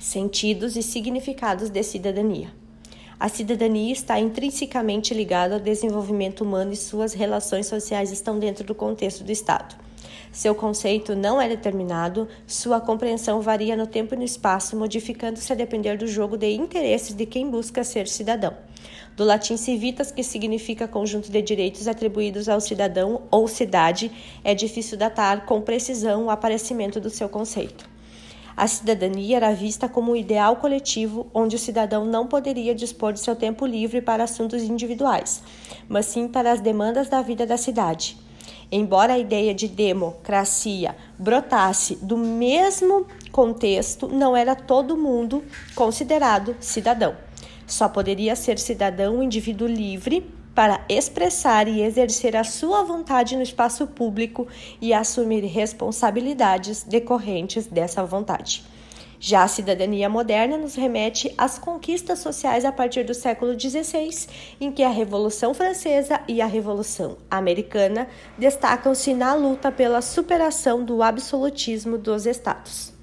sentidos e significados de cidadania. A cidadania está intrinsecamente ligada ao desenvolvimento humano e suas relações sociais estão dentro do contexto do Estado. Seu conceito não é determinado, sua compreensão varia no tempo e no espaço, modificando-se a depender do jogo de interesses de quem busca ser cidadão. Do latim civitas, que significa conjunto de direitos atribuídos ao cidadão ou cidade, é difícil datar com precisão o aparecimento do seu conceito. A cidadania era vista como um ideal coletivo onde o cidadão não poderia dispor de seu tempo livre para assuntos individuais, mas sim para as demandas da vida da cidade. Embora a ideia de democracia brotasse do mesmo contexto, não era todo mundo considerado cidadão. Só poderia ser cidadão o indivíduo livre para expressar e exercer a sua vontade no espaço público e assumir responsabilidades decorrentes dessa vontade. Já a cidadania moderna nos remete às conquistas sociais a partir do século XVI, em que a Revolução Francesa e a Revolução Americana destacam-se na luta pela superação do absolutismo dos Estados.